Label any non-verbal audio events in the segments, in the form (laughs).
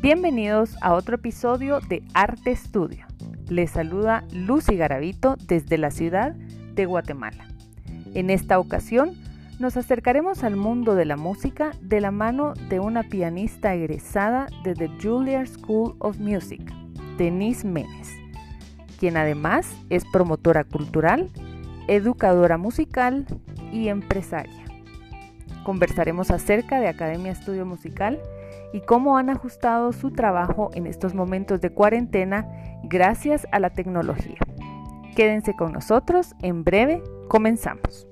Bienvenidos a otro episodio de Arte Estudio. Les saluda Lucy Garavito desde la ciudad de Guatemala. En esta ocasión nos acercaremos al mundo de la música de la mano de una pianista egresada de The Juilliard School of Music, Denise Menes, quien además es promotora cultural, educadora musical y empresaria. Conversaremos acerca de Academia Estudio Musical y cómo han ajustado su trabajo en estos momentos de cuarentena gracias a la tecnología. Quédense con nosotros, en breve comenzamos.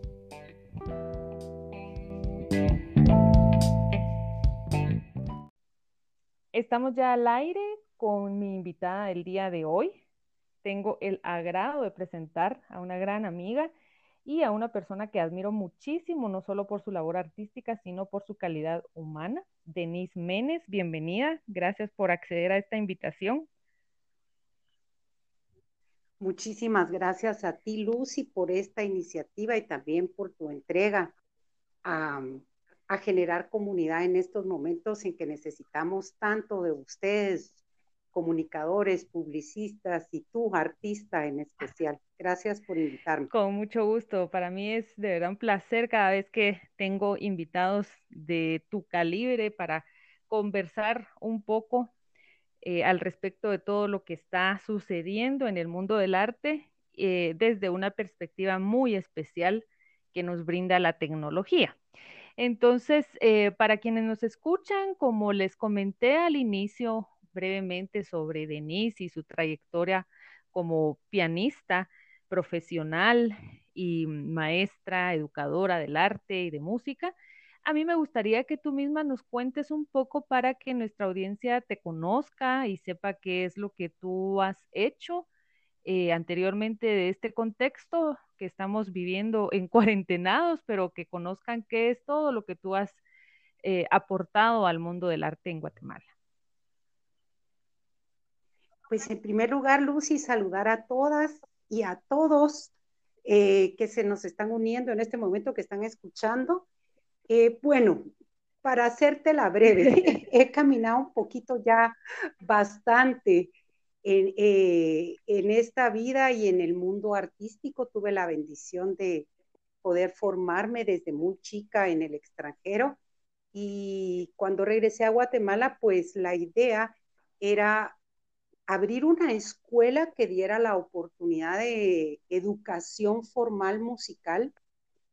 Estamos ya al aire con mi invitada del día de hoy. Tengo el agrado de presentar a una gran amiga y a una persona que admiro muchísimo, no solo por su labor artística, sino por su calidad humana. Denise Menes, bienvenida. Gracias por acceder a esta invitación. Muchísimas gracias a ti, Lucy, por esta iniciativa y también por tu entrega a, a generar comunidad en estos momentos en que necesitamos tanto de ustedes, comunicadores, publicistas y tú, artista en especial. Gracias por invitarme. Con mucho gusto. Para mí es de verdad un placer cada vez que tengo invitados de tu calibre para conversar un poco eh, al respecto de todo lo que está sucediendo en el mundo del arte eh, desde una perspectiva muy especial que nos brinda la tecnología. Entonces, eh, para quienes nos escuchan, como les comenté al inicio brevemente sobre Denise y su trayectoria como pianista profesional y maestra, educadora del arte y de música. A mí me gustaría que tú misma nos cuentes un poco para que nuestra audiencia te conozca y sepa qué es lo que tú has hecho eh, anteriormente de este contexto que estamos viviendo en (laughs) cuarentenados, pero que conozcan qué es todo lo que tú has eh, aportado al mundo del arte en Guatemala. Pues en primer lugar, Lucy, saludar a todas y a todos eh, que se nos están uniendo en este momento, que están escuchando. Eh, bueno, para hacerte la breve, (laughs) he caminado un poquito ya bastante en, eh, en esta vida y en el mundo artístico. Tuve la bendición de poder formarme desde muy chica en el extranjero y cuando regresé a Guatemala, pues la idea era abrir una escuela que diera la oportunidad de educación formal musical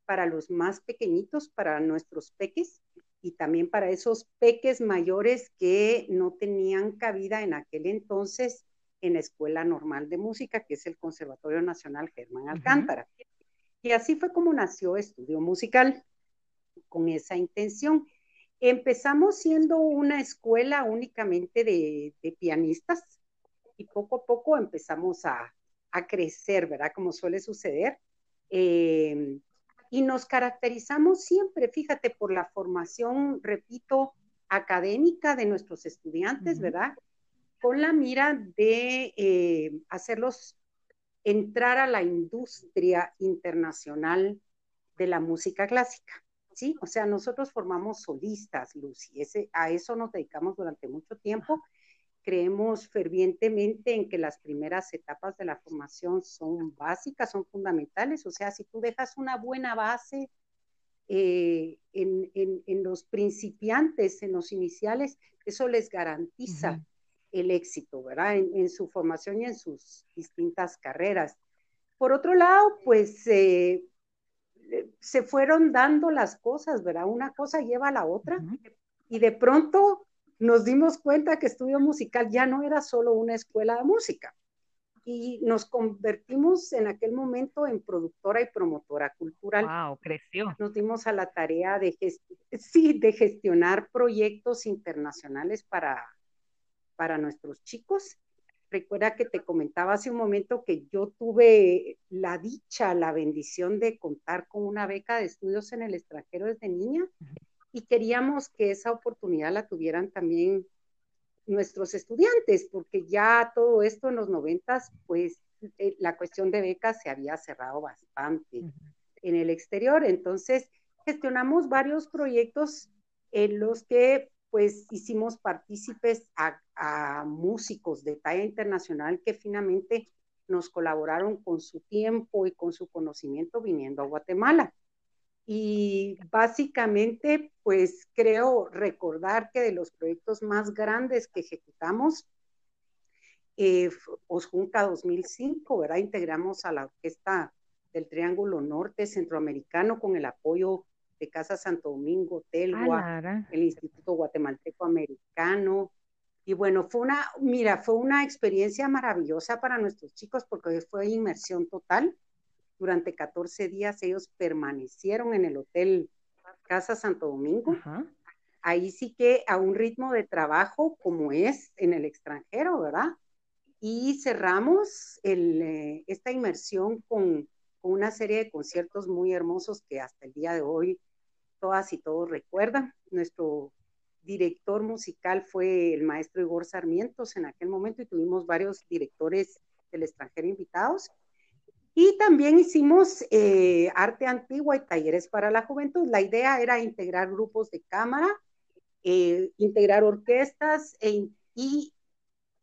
para los más pequeñitos, para nuestros peques y también para esos peques mayores que no tenían cabida en aquel entonces en la Escuela Normal de Música, que es el Conservatorio Nacional Germán Alcántara. Y así fue como nació Estudio Musical, con esa intención. Empezamos siendo una escuela únicamente de, de pianistas, y poco a poco empezamos a, crecer, ¿verdad? Como suele suceder. Em, y nos caracterizamos siempre, fíjate, por la formación, repito, académica de nuestros estudiantes, ¿verdad? Con la mira de eh, hacerlos entrar a la industria internacional de la música clásica, ¿sí? O sea, nosotros formamos solistas, Lucy, ese, a eso nos dedicamos durante mucho tiempo creemos fervientemente en que las primeras etapas de la formación son básicas, son fundamentales. O sea, si tú dejas una buena base eh, en, los principiantes, en los iniciales, eso les garantiza el éxito, ¿verdad? En, su formación y en sus distintas carreras. Por otro lado, pues eh, se fueron dando las cosas, ¿verdad? Una cosa lleva a la otra y de pronto nos dimos cuenta que estudio musical ya no era solo una escuela de música y nos convertimos en aquel momento en productora y promotora cultural. Wow, creció. Nos dimos a la tarea de, sí, de gestionar proyectos internacionales para, para nuestros chicos. Recuerda que te comentaba hace un momento que yo tuve la dicha, la bendición de contar con una beca de estudios en el extranjero desde niña y queríamos que esa oportunidad la tuvieran también nuestros estudiantes, porque ya todo esto en los noventas, pues eh, la cuestión de becas se había cerrado bastante en el exterior. Entonces, gestionamos varios proyectos en los que pues hicimos partícipes a, músicos de talla internacional que finalmente nos colaboraron con su tiempo y con su conocimiento viniendo a Guatemala. Y básicamente, pues creo recordar que de los proyectos más grandes que ejecutamos, eh, Osjunca 2005, ¿verdad? Integramos a la orquesta del Triángulo Norte Centroamericano con el apoyo de Casa Santo Domingo, Telgua, el Instituto Guatemalteco Americano. Y bueno, fue una, mira, fue una experiencia maravillosa para nuestros chicos porque fue inmersión total. Durante 14 días ellos permanecieron en el Hotel Casa Santo Domingo. Ahí sí que a un ritmo de trabajo como es en el extranjero, ¿verdad? Y cerramos el, eh, esta inmersión con una serie de conciertos muy hermosos que hasta el día de hoy todas y todos recuerdan. Nuestro director musical fue el maestro Igor Sarmientos en aquel momento y tuvimos varios directores del extranjero invitados. Y también hicimos eh, arte antigua y talleres para la juventud. La idea era integrar grupos de cámara, eh, integrar orquestas e, y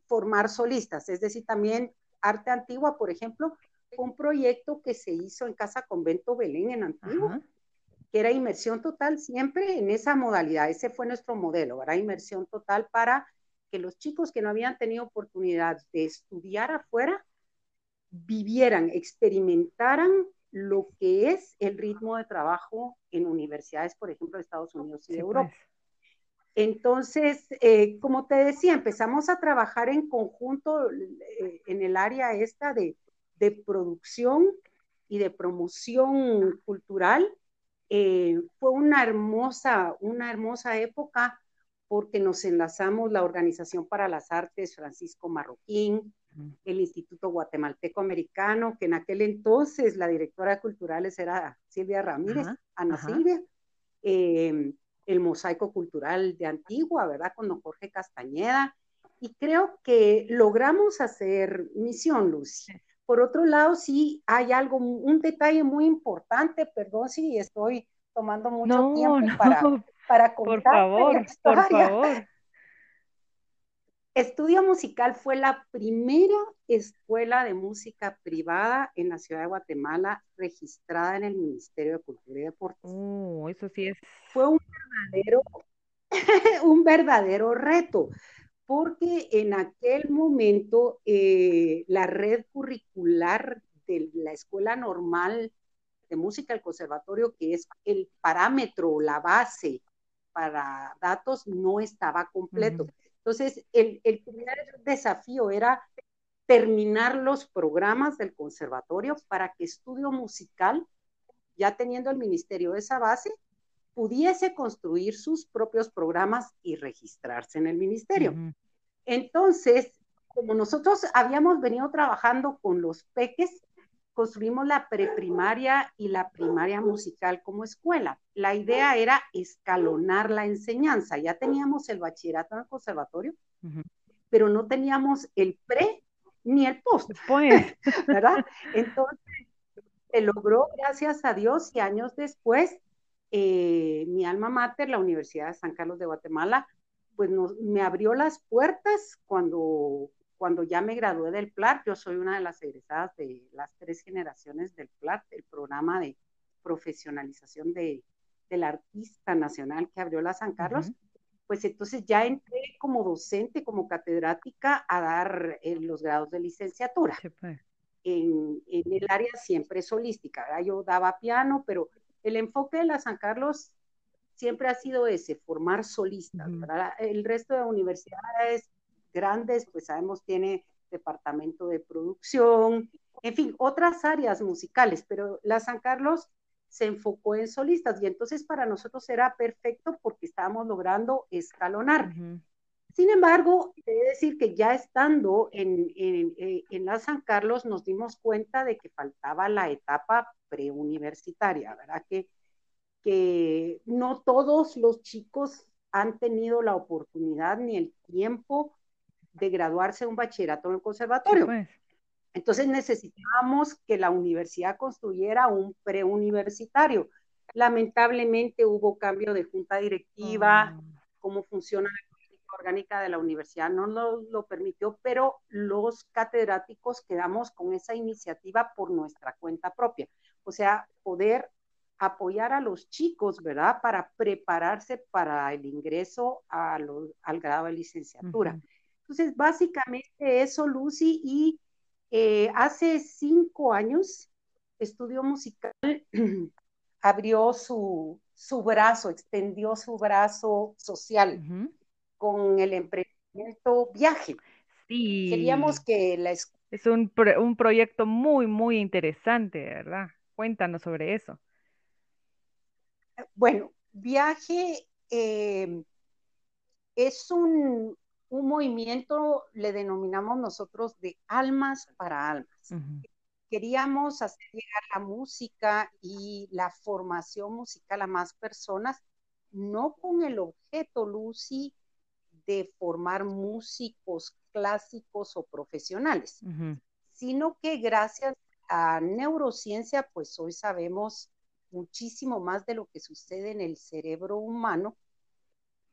formar solistas. Es decir, también arte antigua, por ejemplo, un proyecto que se hizo en Casa Convento Belén en Antigua que era inmersión total siempre en esa modalidad. Ese fue nuestro modelo, era inmersión total para que los chicos que no habían tenido oportunidad de estudiar afuera vivieran, experimentaran lo que es el ritmo de trabajo en universidades, por ejemplo, de Estados Unidos y de Europa. Pues. Entonces, eh, como te decía, empezamos a trabajar en conjunto eh, en el área esta de, de producción y de promoción cultural eh, fue una hermosa, una hermosa época porque nos enlazamos la Organización para las Artes Francisco Marroquín, el Instituto Guatemalteco Americano, que en aquel entonces la directora de culturales era Silvia Ramírez, Ana Silvia, em, el Mosaico Cultural de Antigua, ¿verdad? Con don Jorge Castañeda. Y creo que logramos hacer misión, Lucy. Por otro lado, sí hay algo, un detalle muy importante, perdón si estoy tomando mucho tiempo (laughs) para, para contar. Por favor, por favor. Estudio Musical fue la primera escuela de música privada en la ciudad de Guatemala registrada en el Ministerio de Cultura y Deportes. Oh, eso sí es. Fue un verdadero, (laughs) un verdadero reto porque en aquel momento eh, la red curricular de la escuela normal de música del conservatorio, que es el parámetro, la base para datos, no estaba completo. Entonces, el, el primer desafío era terminar los programas del conservatorio para que estudio musical, ya teniendo el ministerio esa base, pudiese construir sus propios programas y registrarse en el ministerio. Entonces, como nosotros habíamos venido trabajando con los peques, construimos la preprimaria y la primaria musical como escuela. La idea era escalonar la enseñanza. Ya teníamos el bachillerato en el conservatorio, pero no teníamos el pre ni el post. Pues. (laughs) ¿Verdad? Entonces, se logró, gracias a Dios, y años después, eh, mi alma mater, la Universidad de San Carlos de Guatemala, pues me abrió las puertas cuando, cuando ya me gradué del PLAT. Yo soy una de las egresadas de las tres generaciones del PLAT, el programa de profesionalización de, del artista nacional que abrió la San Carlos. Pues entonces ya entré como docente, como catedrática a dar eh, los grados de licenciatura. Pues. En, en, el área siempre solística. Yo daba piano, pero el enfoque de la San Carlos siempre ha sido ese, formar solistas. El resto de universidades grandes, pues sabemos, tiene departamento de producción, en fin, otras áreas musicales, pero la San Carlos se enfocó en solistas y entonces para nosotros era perfecto porque estábamos logrando escalonar. Sin embargo, he de decir que ya estando en, en, eh, en, la San Carlos nos dimos cuenta de que faltaba la etapa preuniversitaria, ¿verdad? Que que no todos los chicos han tenido la oportunidad ni el tiempo de graduarse de un bachillerato en el conservatorio. Pues. Entonces necesitábamos que la universidad construyera un preuniversitario. Lamentablemente hubo cambio de junta directiva, cómo funciona la política orgánica de la universidad no lo, lo permitió, pero los catedráticos quedamos con esa iniciativa por nuestra cuenta propia. O sea, poder apoyar a los chicos, ¿verdad? Para prepararse para el ingreso a al grado de licenciatura. Entonces, básicamente eso, Lucy, y eh, hace cinco años, Estudio Musical (clears throat) abrió su, su, brazo, extendió su brazo social con el emprendimiento Viaje. Sí. Queríamos que la Es un, un proyecto muy, muy interesante, ¿verdad? Cuéntanos sobre eso. Bueno, viaje eh, es un, movimiento, le denominamos nosotros de almas para almas. Queríamos hacer llegar la música y la formación musical a más personas, no con el objeto, Lucy, de formar músicos clásicos o profesionales, sino que gracias a neurociencia, pues hoy sabemos muchísimo más de lo que sucede en el cerebro humano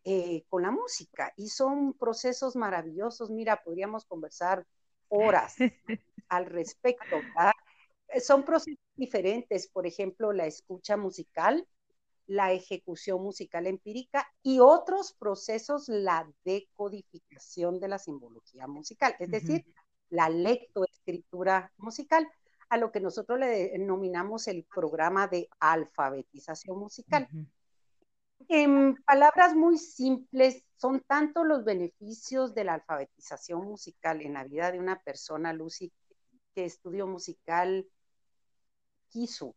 eh, con la música. Y son procesos maravillosos. Mira, podríamos conversar horas (laughs) al respecto. Eh, son procesos diferentes, por ejemplo, la escucha musical, la ejecución musical empírica y otros procesos, la decodificación de la simbología musical, es decir, la lectoescritura musical a lo que nosotros le denominamos el programa de alfabetización musical. En palabras muy simples, son tanto los beneficios de la alfabetización musical en la vida de una persona, Lucy, que estudio musical quiso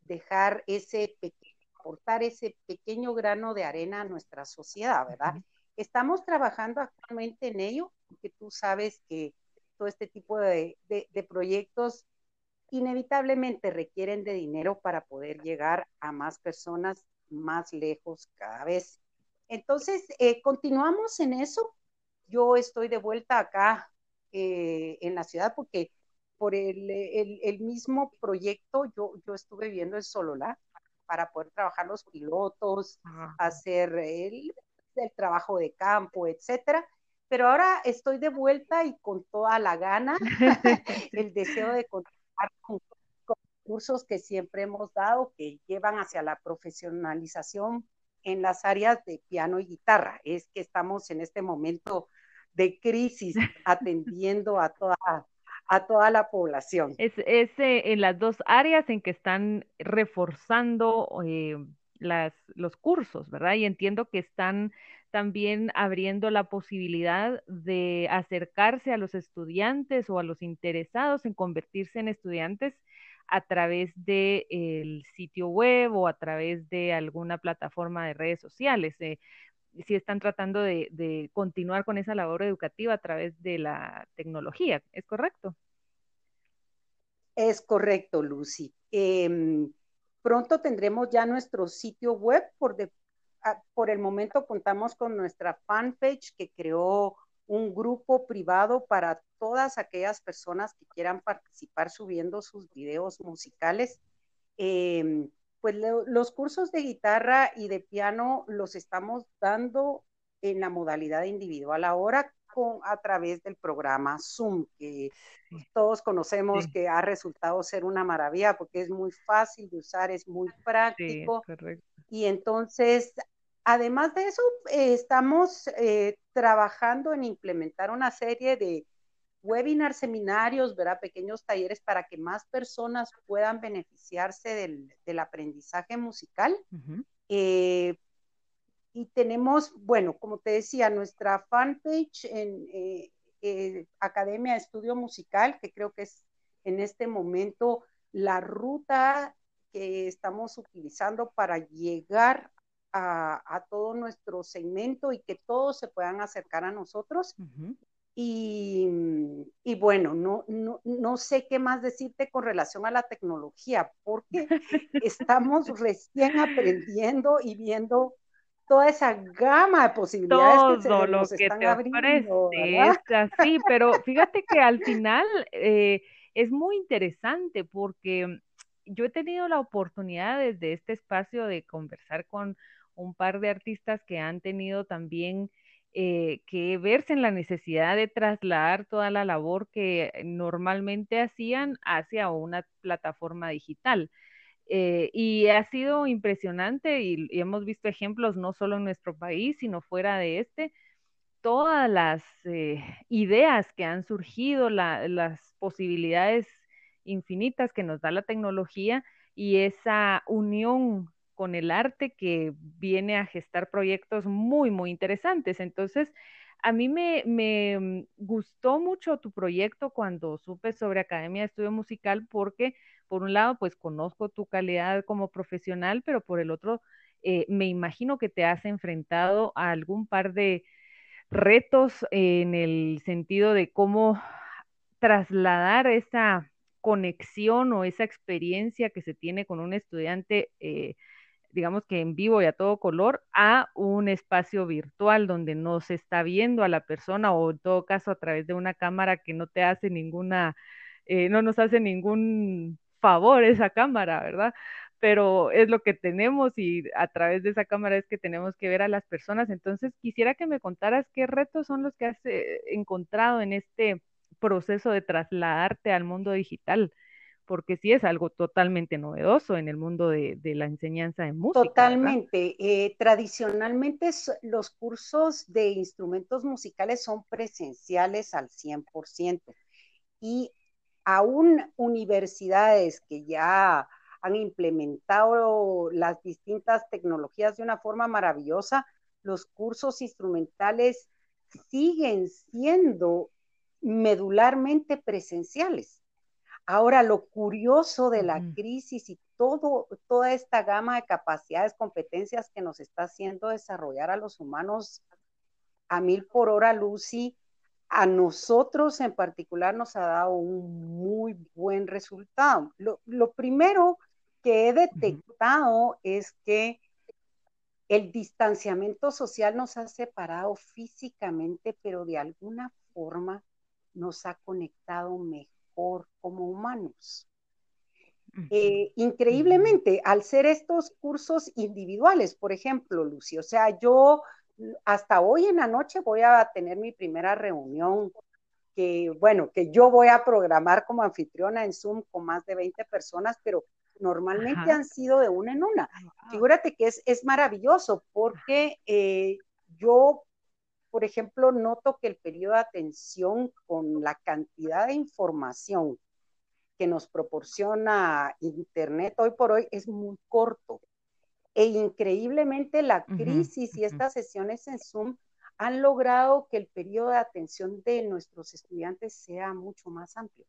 dejar ese pequeño, aportar ese pequeño grano de arena a nuestra sociedad, ¿verdad? Estamos trabajando actualmente en ello, porque tú sabes que todo este tipo de proyectos inevitablemente requieren de dinero para poder llegar a más personas más lejos cada vez. Entonces, eh, continuamos en eso. Yo estoy de vuelta acá eh, en la ciudad porque por el, mismo proyecto yo, yo estuve viviendo en Sololá para poder trabajar los pilotos, hacer el, el, trabajo de campo, etcétera. Pero ahora estoy de vuelta y con toda la gana, (laughs) el deseo de con, cursos que siempre hemos dado que llevan hacia la profesionalización en las áreas de piano y guitarra. Es que estamos en este momento de crisis (laughs) atendiendo a toda, a toda la población. Es, es eh, en las dos áreas en que están reforzando eh, las, los cursos, ¿verdad? Y entiendo que están también abriendo la posibilidad de acercarse a los estudiantes o a los interesados en convertirse en estudiantes a través del sitio web o a través de alguna plataforma de redes sociales. Eh, si están tratando de, continuar con esa labor educativa a través de la tecnología, ¿es correcto? Es correcto, Lucy. Em, pronto tendremos ya nuestro sitio web por, de, Ah, por el momento contamos con nuestra fanpage que creó un grupo privado para todas aquellas personas que quieran participar subiendo sus videos musicales. Em, pues los cursos de guitarra y de piano los estamos dando en la modalidad individual ahora con, a través del programa Zoom, que todos conocemos que ha resultado ser una maravilla porque es muy fácil de usar, es muy práctico. y entonces Además de eso, eh, estamos eh, trabajando en implementar una serie de webinars, seminarios, ¿verdad? pequeños talleres para que más personas puedan beneficiarse del, aprendizaje musical. Eh, y tenemos, bueno, como te decía, nuestra fanpage en Academia de Estudio Musical, que creo que es en este momento la ruta que estamos utilizando para llegar a, todo nuestro segmento y que todos se puedan acercar a nosotros. y, y, bueno, no, no, no, sé qué más decirte con relación a la tecnología, porque (laughs) estamos recién aprendiendo y viendo toda esa gama de posibilidades que se nos están abriendo. Sí, pero fíjate que al final eh, es muy interesante porque yo he tenido la oportunidad desde este espacio de conversar con un par de artistas que han tenido también eh, que verse en la necesidad de trasladar toda la labor que normalmente hacían hacia una plataforma digital. Eh, y ha sido impresionante y, hemos visto ejemplos no solo en nuestro país, sino fuera de este, todas las eh, ideas que han surgido, las posibilidades infinitas que nos da la tecnología y esa unión con el arte que viene a gestar proyectos muy, muy interesantes. Entonces, a mí me, gustó mucho tu proyecto cuando supe sobre Academia de Estudio Musical porque, por un lado, pues conozco tu calidad como profesional, pero por el otro, eh, me imagino que te has enfrentado a algún par de retos en el sentido de cómo trasladar esa conexión o esa experiencia que se tiene con un estudiante, eh, digamos que en vivo y a todo color, a un espacio virtual donde no se está viendo a la persona o en todo caso a través de una cámara que no te hace ninguna, eh, no nos hace ningún favor esa cámara, ¿verdad? Pero es lo que tenemos y a través de esa cámara es que tenemos que ver a las personas. Entonces, quisiera que me contaras qué retos son los que has eh, encontrado en este proceso de trasladarte al mundo digital, porque sí es algo totalmente novedoso en el mundo de, la enseñanza de música. Totalmente. Eh, tradicionalmente los cursos de instrumentos musicales son presenciales al 100% y aún universidades que ya han implementado las distintas tecnologías de una forma maravillosa, los cursos instrumentales siguen siendo medularmente presenciales. Ahora, lo curioso de la crisis y todo, toda esta gama de capacidades, competencias que nos está haciendo desarrollar a los humanos a mil por hora, Lucy, a nosotros en particular nos ha dado un muy buen resultado. Lo, primero que he detectado es que el distanciamiento social nos ha separado físicamente, pero de alguna forma nos ha conectado mejor como humanos. Eh, increíblemente, al ser estos cursos individuales, por ejemplo, Lucy, o sea, yo hasta hoy en la noche voy a tener mi primera reunión que, bueno, que yo voy a programar como anfitriona en Zoom con más de 20 personas, pero normalmente han sido de una en una. Figúrate que es, es maravilloso porque eh, yo por ejemplo, noto que el periodo de atención con la cantidad de información que nos proporciona Internet hoy por hoy es muy corto. E increíblemente la crisis y estas sesiones en Zoom han logrado que el periodo de atención de nuestros estudiantes sea mucho más amplio.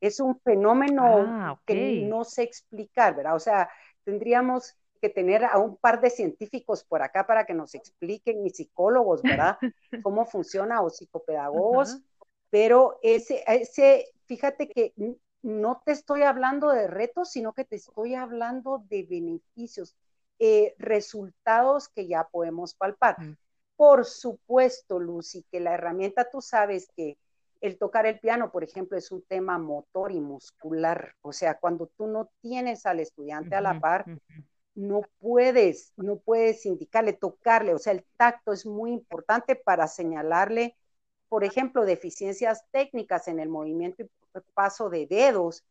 Es un fenómeno ah, que no sé explicar, ¿verdad? O sea, tendríamos que tener a un par de científicos por acá para que nos expliquen, y psicólogos, ¿verdad? (laughs) Cómo funciona, o psicopedagogos, pero ese, ese, fíjate que no te estoy hablando de retos, sino que te estoy hablando de beneficios, eh, resultados que ya podemos palpar. Por supuesto, Lucy, que la herramienta, tú sabes que el tocar el piano, por ejemplo, es un tema motor y muscular. O sea, cuando tú no tienes al estudiante a la par, no puedes, no puedes indicarle, tocarle, o sea, el tacto es muy importante para señalarle, por ejemplo, deficiencias técnicas en el movimiento y paso de dedos.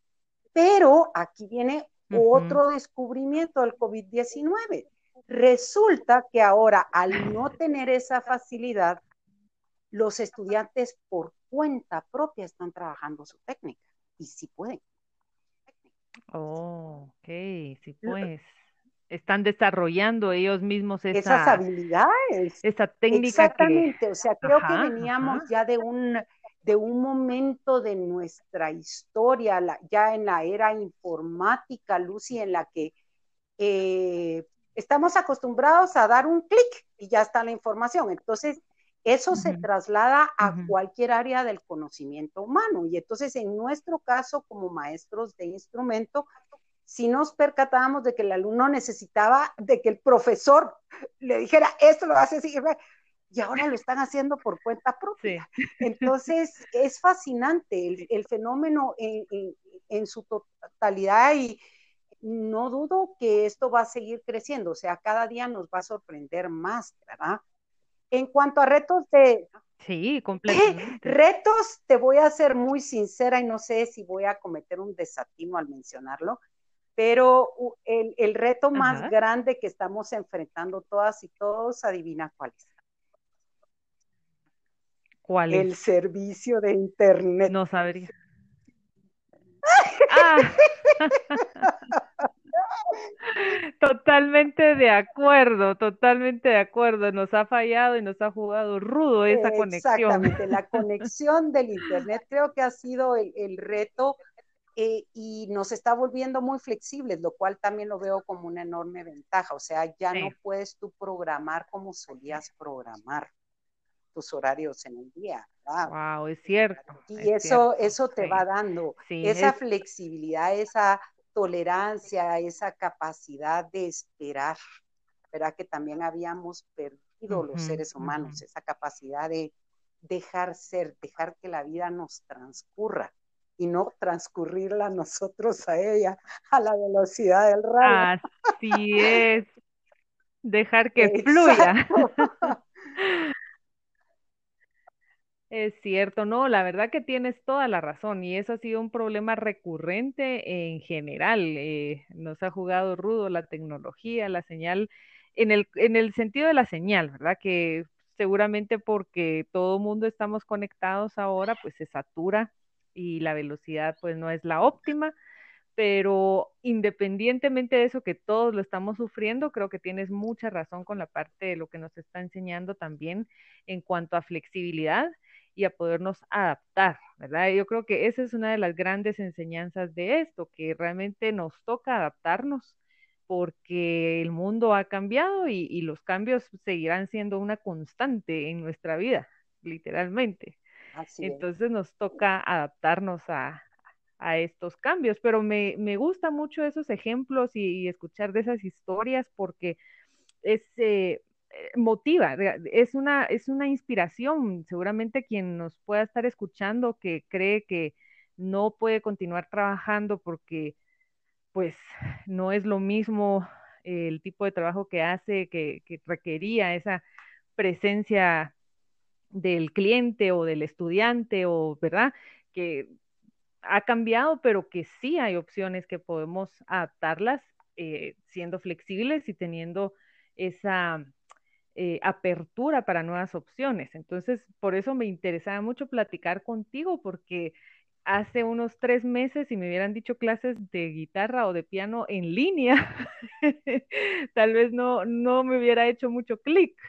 Pero aquí viene otro descubrimiento del COVID-19. Resulta que ahora, al no tener esa facilidad, los estudiantes por cuenta propia están trabajando su técnica y sí pueden. Oh, ok, sí pues están desarrollando ellos mismos esas habilidades. Esa técnica. Exactamente, o sea, creo que veníamos ya de un, de un momento de nuestra historia, ya en la era informática, Lucy, en la que eh, estamos acostumbrados a dar un clic y ya está la información. Entonces, eso se traslada a cualquier área del conocimiento humano. Y entonces, en nuestro caso, como maestros de instrumento, si nos percatábamos de que el alumno necesitaba de que el profesor le dijera, esto lo hace así, y ahora lo están haciendo por cuenta propia. Entonces, es fascinante el, fenómeno en, su totalidad y no dudo que esto va a seguir creciendo, o sea, cada día nos va a sorprender más, ¿verdad? En cuanto a retos de... Sí, completamente. (laughs) Retos, te voy a ser muy sincera y no sé si voy a cometer un desatino al mencionarlo, pero el, el reto más grande que estamos enfrentando todas y todos, adivina cuál es. ¿Cuál es? El servicio de Internet. No sabría. (laughs) ah. (laughs) Totalmente de acuerdo, totalmente de acuerdo. Nos ha fallado y nos ha jugado rudo esa conexión. Exactamente, la (laughs) conexión del Internet creo que ha sido el, reto eh, y nos está volviendo muy flexibles, lo cual también lo veo como una enorme ventaja. O sea, ya no puedes tú programar como solías programar tus horarios en el día. Wow, es cierto. Y eso, eso te va dando esa flexibilidad, esa tolerancia, esa capacidad de esperar, ¿verdad? Que también habíamos perdido los seres humanos, esa capacidad de dejar ser, dejar que la vida nos transcurra y no transcurrirla nosotros a ella a la velocidad del rayo. Así es, dejar que fluya. (laughs) Es cierto, no, la verdad que tienes toda la razón y eso ha sido un problema recurrente en general. Eh, nos ha jugado rudo la tecnología, la señal, en el, en el sentido de la señal, ¿verdad? Que seguramente porque todo mundo estamos conectados ahora, pues se satura y la velocidad pues no es la óptima, pero independientemente de eso que todos lo estamos sufriendo, creo que tienes mucha razón con la parte de lo que nos está enseñando también en cuanto a flexibilidad y a podernos adaptar, ¿verdad? Yo creo que esa es una de las grandes enseñanzas de esto, que realmente nos toca adaptarnos porque el mundo ha cambiado y, los cambios seguirán siendo una constante en nuestra vida, literalmente. Entonces nos toca adaptarnos a, estos cambios, pero me, me gustan mucho esos ejemplos y, escuchar de esas historias porque es, eh, eh, motiva, es una, es una inspiración. Seguramente quien nos pueda estar escuchando que cree que no puede continuar trabajando porque pues no es lo mismo el tipo de trabajo que hace, que, que requería esa presencia del cliente o del estudiante o, ¿verdad? Que ha cambiado, pero que sí hay opciones que podemos adaptarlas eh, siendo flexibles y teniendo esa eh, apertura para nuevas opciones. Entonces, por eso me interesaba mucho platicar contigo, porque hace unos tres meses, si me hubieran dicho clases de guitarra o de piano en línea, (laughs) tal vez no, no me hubiera hecho mucho clic,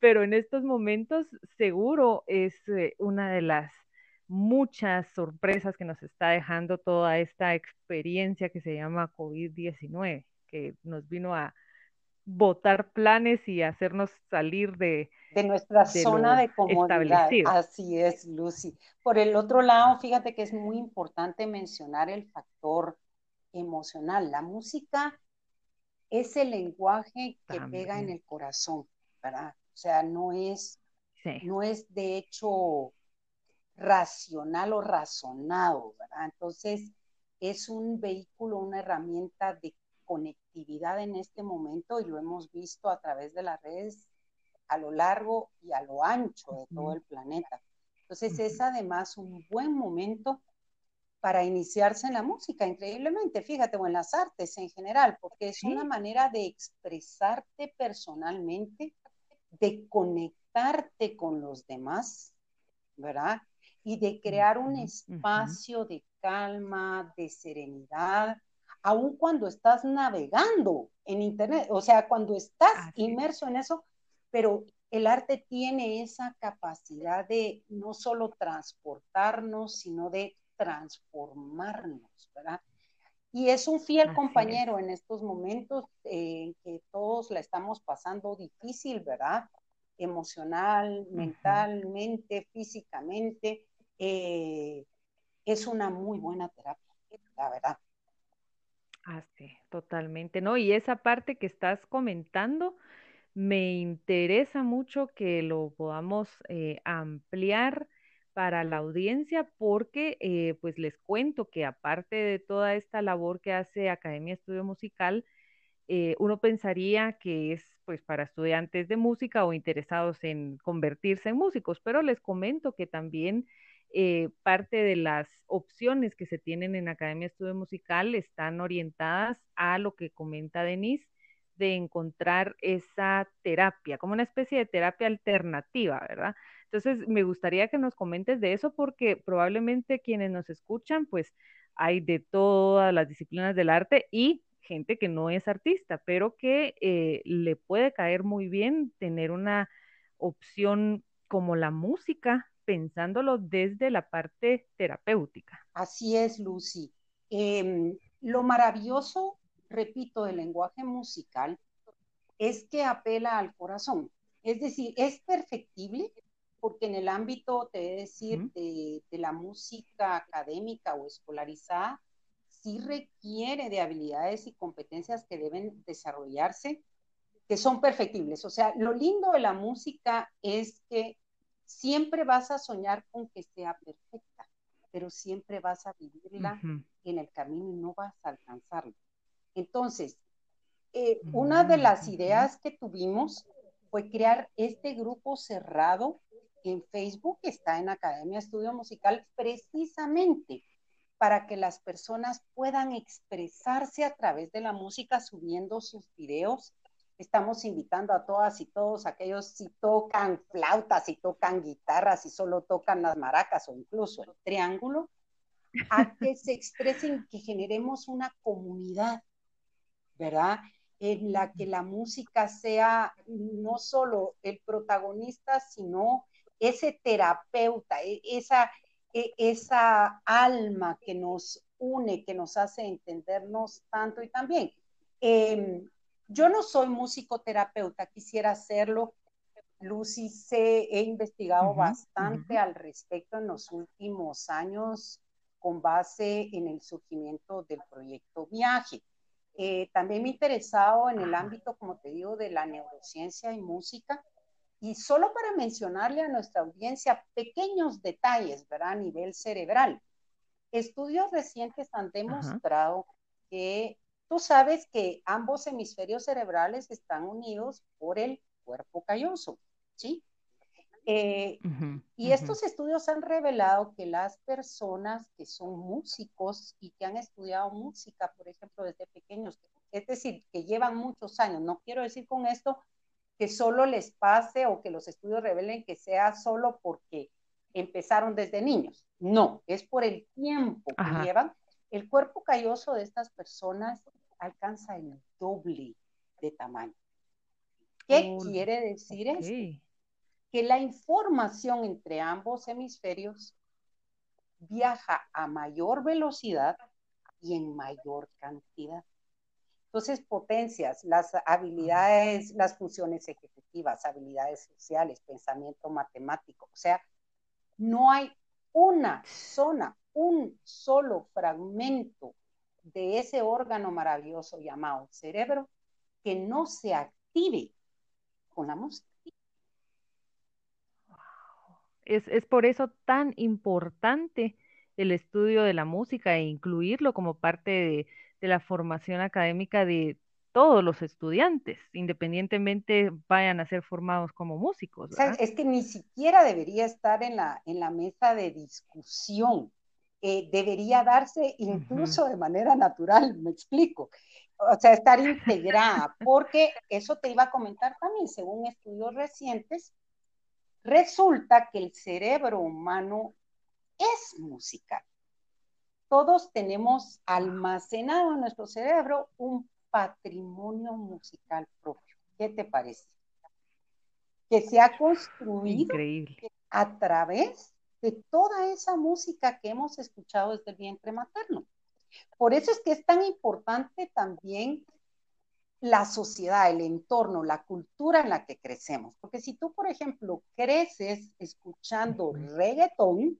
pero en estos momentos seguro es eh, una de las muchas sorpresas que nos está dejando toda esta experiencia que se llama COVID-19, que nos vino a, votar planes y hacernos salir de, de nuestra zona de comodidad. Así es, Lucy. Por el otro lado, fíjate que es muy importante mencionar el factor emocional. La música es el lenguaje que pega en el corazón, ¿verdad? O sea, no es, no es de hecho racional o razonado, ¿verdad? Entonces, es un vehículo, una herramienta de conectividad en este momento y lo hemos visto a través de las redes a lo largo y a lo ancho de todo el planeta. Entonces es además un buen momento para iniciarse en la música, increíblemente, fíjate, o en las artes en general, porque es una manera de expresarte personalmente, de conectarte con los demás, ¿verdad? Y de crear un espacio de calma, de serenidad, aun cuando estás navegando en Internet, o sea, cuando estás inmerso en eso, pero el arte tiene esa capacidad de no solo transportarnos, sino de transformarnos, ¿verdad? Y es un fiel compañero en estos momentos en que todos la estamos pasando difícil, ¿verdad? Emocional, mentalmente, físicamente. Eh, es una muy buena terapia, la verdad. Ah, sí, totalmente, ¿no? Y esa parte que estás comentando, me interesa mucho que lo podamos eh, ampliar para la audiencia porque eh, pues les cuento que aparte de toda esta labor que hace Academia Estudio Musical, eh, uno pensaría que es pues para estudiantes de música o interesados en convertirse en músicos, pero les comento que también eh, parte de las opciones que se tienen en Academia Estudio Musical están orientadas a lo que comenta Denise, de encontrar esa terapia, como una especie de terapia alternativa, ¿verdad? Entonces, me gustaría que nos comentes de eso porque probablemente quienes nos escuchan, pues hay de todas las disciplinas del arte y gente que no es artista, pero que eh, le puede caer muy bien tener una opción como la música, pensándolo desde la parte terapéutica. Así es, Lucy. Em, lo maravilloso, repito, del lenguaje musical es que apela al corazón. Es decir, es perfectible porque en el ámbito, te voy a decir, de, de la música académica o escolarizada, sí requiere de habilidades y competencias que deben desarrollarse, que son perfectibles. O sea, lo lindo de la música es que siempre vas a soñar con que sea perfecta, pero siempre vas a vivirla en el camino y no vas a alcanzarla. Entonces, eh, una de las ideas que tuvimos fue crear este grupo cerrado en Facebook, que está en Academia Estudio Musical, precisamente para que las personas puedan expresarse a través de la música subiendo sus videos. Estamos invitando a todas y todos aquellos si tocan flautas, si tocan guitarras, si solo tocan las maracas o incluso el triángulo, a que se expresen, que generemos una comunidad, ¿verdad? En la que la música sea no solo el protagonista, sino ese terapeuta, e, esa, e, esa alma que nos une, que nos hace entendernos tanto y también. Em, yo no soy musicoterapeuta, quisiera hacerlo. Lucy, sé, he investigado bastante al respecto en los últimos años con base en el surgimiento del proyecto Viaje. Eh, también me he interesado en el ámbito, como te digo, de la neurociencia y música. Y solo para mencionarle a nuestra audiencia pequeños detalles, ¿verdad? A nivel cerebral. Estudios recientes han demostrado que tú sabes que ambos hemisferios cerebrales están unidos por el cuerpo calloso, ¿sí? Eh, y estos estudios han revelado que las personas que son músicos y que han estudiado música, por ejemplo, desde pequeños, es decir, que llevan muchos años, no quiero decir con esto que solo les pase o que los estudios revelen que sea solo porque empezaron desde niños. No, es por el tiempo que llevan. El cuerpo calloso de estas personas alcanza el doble de tamaño. ¿Qué quiere decir esto? Que la información entre ambos hemisferios viaja a mayor velocidad y en mayor cantidad. Entonces, potencias las habilidades, las funciones ejecutivas, habilidades sociales, pensamiento matemático. O sea, no hay una zona, un solo fragmento de ese órgano maravilloso llamado cerebro que no se active con la música. Es, es por eso tan importante el estudio de la música e incluirlo como parte de, de la formación académica de todos los estudiantes, independientemente vayan a ser formados como músicos. es que ni siquiera debería estar en la, en la mesa de discusión. Eh, debería darse incluso de manera natural, me explico. O sea, estar integrada, (laughs) porque eso te iba a comentar también, según estudios recientes, resulta que el cerebro humano es musical todos tenemos almacenado en nuestro cerebro un patrimonio musical propio. ¿Qué te parece? Que se ha construido a través de toda esa música que hemos escuchado desde el vientre materno. Por eso es que es tan importante también la sociedad, el entorno, la cultura en la que crecemos. Porque si tú, por ejemplo, creces escuchando reggaetón,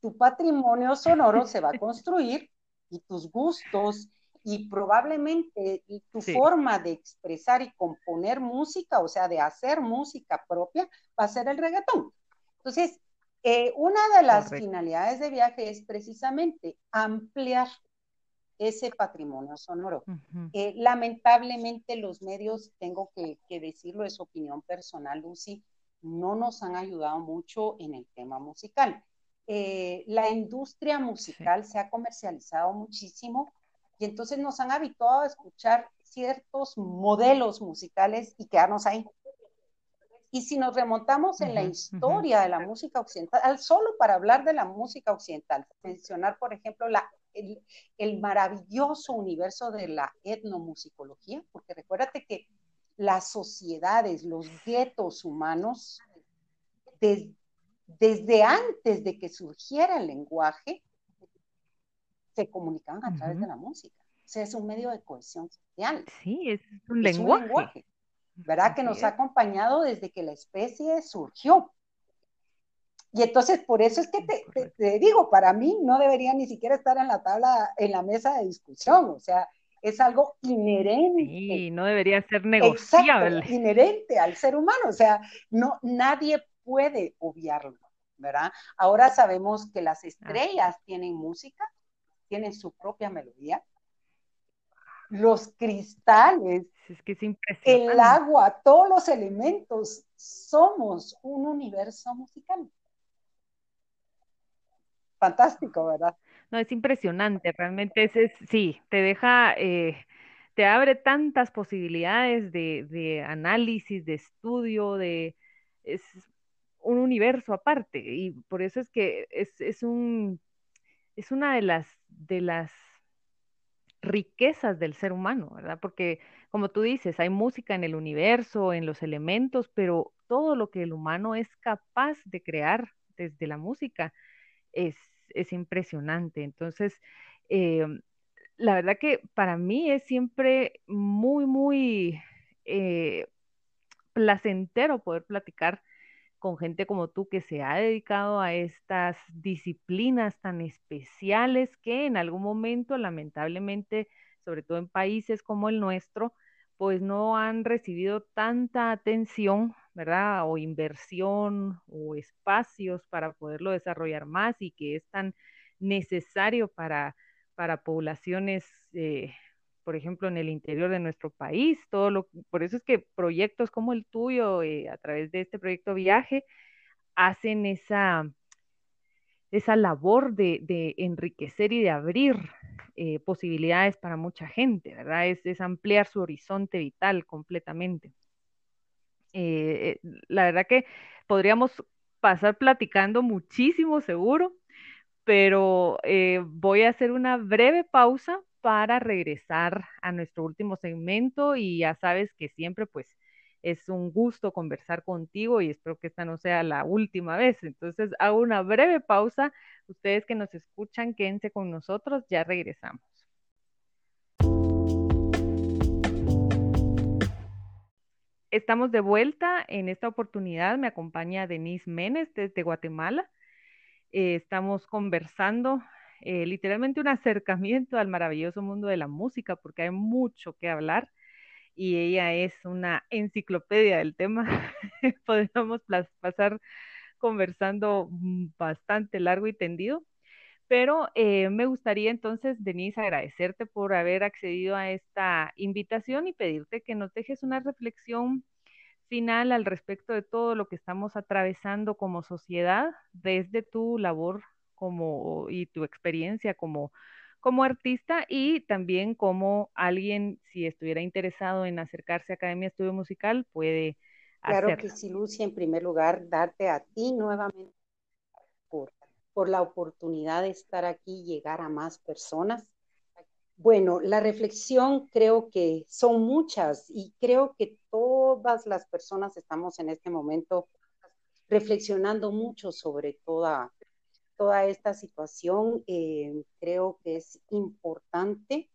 tu patrimonio sonoro se va a construir y tus gustos y probablemente tu forma de expresar y componer música, o sea, de hacer música propia, va a ser el reggaetón. Entonces, Eh, una de las finalidades de viaje es precisamente ampliar ese patrimonio sonoro. Eh, lamentablemente los medios, tengo que, decirlo, es opinión personal, Lucy, no nos han ayudado mucho en el tema musical. Eh, la industria musical se ha comercializado muchísimo y entonces nos han habituado a escuchar ciertos modelos musicales y quedarnos ahí. Y si nos remontamos en la historia de la música occidental, solo para hablar de la música occidental, mencionar, por ejemplo, la el, maravilloso universo de la etnomusicología, porque recuérdate que las sociedades, los guetos humanos, desde antes de que surgiera el lenguaje, se comunicaban a través de la música. O sea, es un medio de cohesión social. Sí, es un lenguaje. ¿Verdad? que nos ha acompañado desde que la especie surgió. Y entonces, por eso es que te, digo, para mí no debería ni siquiera estar en la tabla, en la mesa de discusión, o sea, es algo inherente. Sí, no debería ser negociable. inherente al ser humano, o sea, no, nadie puede obviarlo, ¿verdad? Ahora sabemos que las estrellas tienen música, tienen su propia melodía, los cristales, es que es el agua, todos los elementos, somos un universo musical fantástico, ¿verdad? No, es impresionante, realmente es, sí, te deja, eh, te abre tantas posibilidades de, análisis, de estudio, de, es un universo aparte, y por eso es que es, es un, es una de las, de las riquezas del ser humano, ¿verdad? Porque, como tú dices, hay música en el universo, en los elementos, pero todo lo que el humano es capaz de crear desde la música es, es impresionante. Entonces, eh, la verdad que para mí es siempre muy, muy eh, placentero poder platicar con gente como tú que se ha dedicado a estas disciplinas tan especiales que en algún momento, lamentablemente, sobre todo en países como el nuestro, pues no han recibido tanta atención ¿verdad? O inversión o espacios para poderlo desarrollar más y que es tan necesario para, para poblaciones, eh, por ejemplo, en el interior de nuestro país. Todo lo, por eso es que proyectos como el tuyo, eh, a través de este proyecto Viaje, hacen esa, esa labor de, enriquecer y de abrir eh, posibilidades para mucha gente, ¿verdad? es ampliar su horizonte vital completamente. Eh, la verdad que podríamos pasar platicando muchísimo seguro, pero eh, voy a hacer una breve pausa para regresar a nuestro último segmento y ya sabes que siempre pues es un gusto conversar contigo y espero que esta no sea la última vez. Entonces hago una breve pausa. Ustedes que nos escuchan, quédense con nosotros, ya regresamos. Estamos de vuelta. En esta oportunidad me acompaña Denise Menes desde Guatemala. Eh, estamos conversando, eh, literalmente un acercamiento al maravilloso mundo de la música, porque hay mucho que hablar y ella es una enciclopedia del tema. (laughs) Podríamos pasar conversando bastante largo y tendido. Pero eh, me gustaría entonces, Denise, agradecerte por haber accedido a esta invitación y pedirte que nos dejes una reflexión final al respecto de todo lo que estamos atravesando como sociedad desde tu labor como y tu experiencia como como artista y también como alguien, si estuviera interesado en acercarse a Academia Estudio Musical, puede Claro que sí, Lucia, en primer lugar, darte a ti nuevamente por, la oportunidad de estar aquí y llegar a más personas. Bueno, la reflexión creo que son muchas y creo que todas las personas estamos en este momento reflexionando mucho sobre toda, toda esta situación. Eh, creo que es importante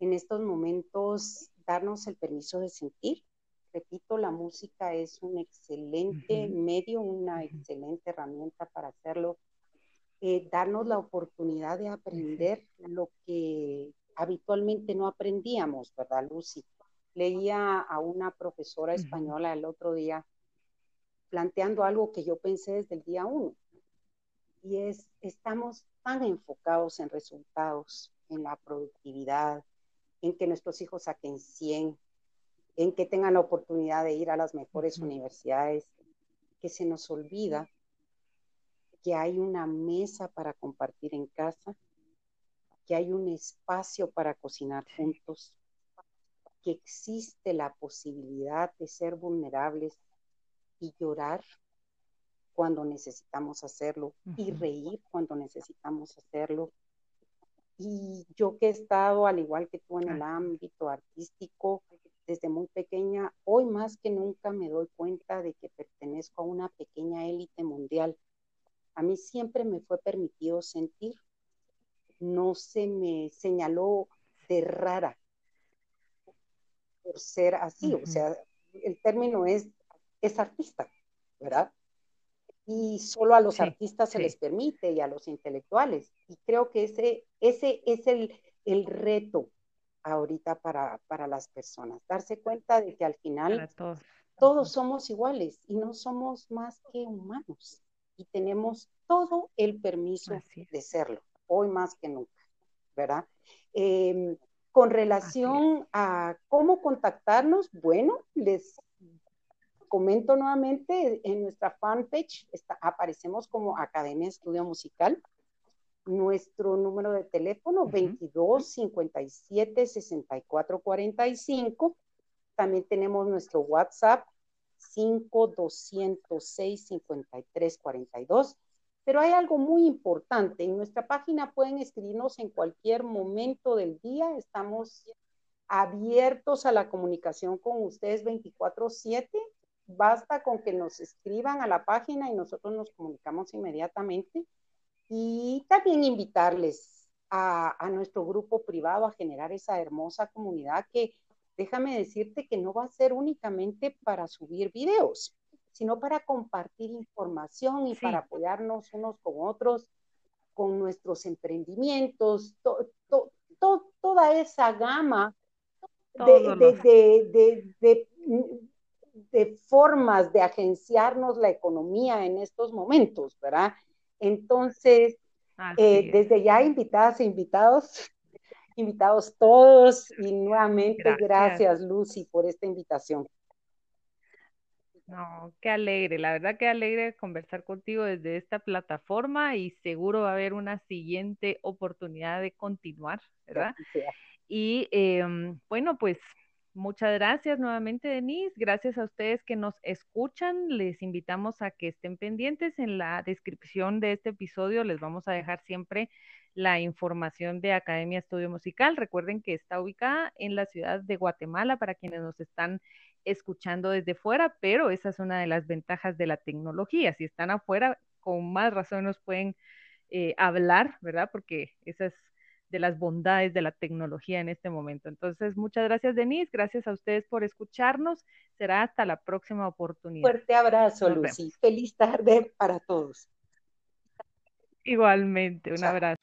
en estos momentos darnos el permiso de sentir. Repito, la música es un excelente medio, una excelente herramienta para hacerlo eh, darnos la oportunidad de aprender lo que habitualmente no aprendíamos, ¿verdad, Lucy? Leía a una profesora española el otro día planteando algo que yo pensé desde el día uno. Y es, estamos tan enfocados en resultados, en la productividad, en que nuestros hijos saquen 100, en que tengan la oportunidad de ir a las mejores universidades, que se nos olvida que hay una mesa para compartir en casa, que hay un espacio para cocinar juntos, que existe la posibilidad de ser vulnerables y llorar cuando necesitamos hacerlo y reír cuando necesitamos hacerlo. Y yo que he estado, al igual que tú, en el ámbito artístico, desde muy pequeña, hoy más que nunca me doy cuenta de que pertenezco a una pequeña élite mundial. A mí siempre me fue permitido sentir, no se me señaló de rara por ser así, o sea, el término es, es artista, ¿verdad? Y solo a los artistas se les permite y a los intelectuales. Y creo que ese, ese es el, el reto ahorita para, para las personas, darse cuenta de que al final todos. somos iguales y no somos más que humanos y tenemos todo el permiso de serlo, hoy más que nunca, ¿verdad? Em, con relación a cómo contactarnos, bueno, les comento nuevamente, en nuestra fanpage está, aparecemos como Academia Estudio Musical nuestro número de teléfono 22 57 64 45. También tenemos nuestro WhatsApp 5 206 53 42. Pero hay algo muy importante. En nuestra página pueden escribirnos en cualquier momento del día. Estamos abiertos a la comunicación con ustedes 24/7. Basta con que nos escriban a la página y nosotros nos comunicamos inmediatamente. Y también invitarles a, nuestro grupo privado a generar esa hermosa comunidad que déjame decirte que no va a ser únicamente para subir videos, sino para compartir información y para apoyarnos unos con otros con nuestros emprendimientos, toda esa gama de, de, formas de agenciarnos la economía en estos momentos, ¿verdad? Entonces, eh, desde ya invitadas e invitados, (laughs) invitados todos y nuevamente gracias. Lucy por esta invitación. No, qué alegre, la verdad que alegre conversar contigo desde esta plataforma y seguro va a haber una siguiente oportunidad de continuar, ¿verdad? Y em, bueno, pues Muchas gracias nuevamente, Denise. Gracias a ustedes que nos escuchan. Les invitamos a que estén pendientes. En la descripción de este episodio les vamos a dejar siempre la información de Academia Estudio Musical. Recuerden que está ubicada en la ciudad de Guatemala para quienes nos están escuchando desde fuera, pero esa es una de las ventajas de la tecnología. Si están afuera, con más razón nos pueden eh, hablar, ¿verdad? Porque esa es de las bondades de la tecnología en este momento. Entonces, muchas gracias, Denise. Gracias a ustedes por escucharnos. Será hasta la próxima oportunidad. Fuerte abrazo, Lucy. Feliz tarde para todos. Igualmente, un abrazo.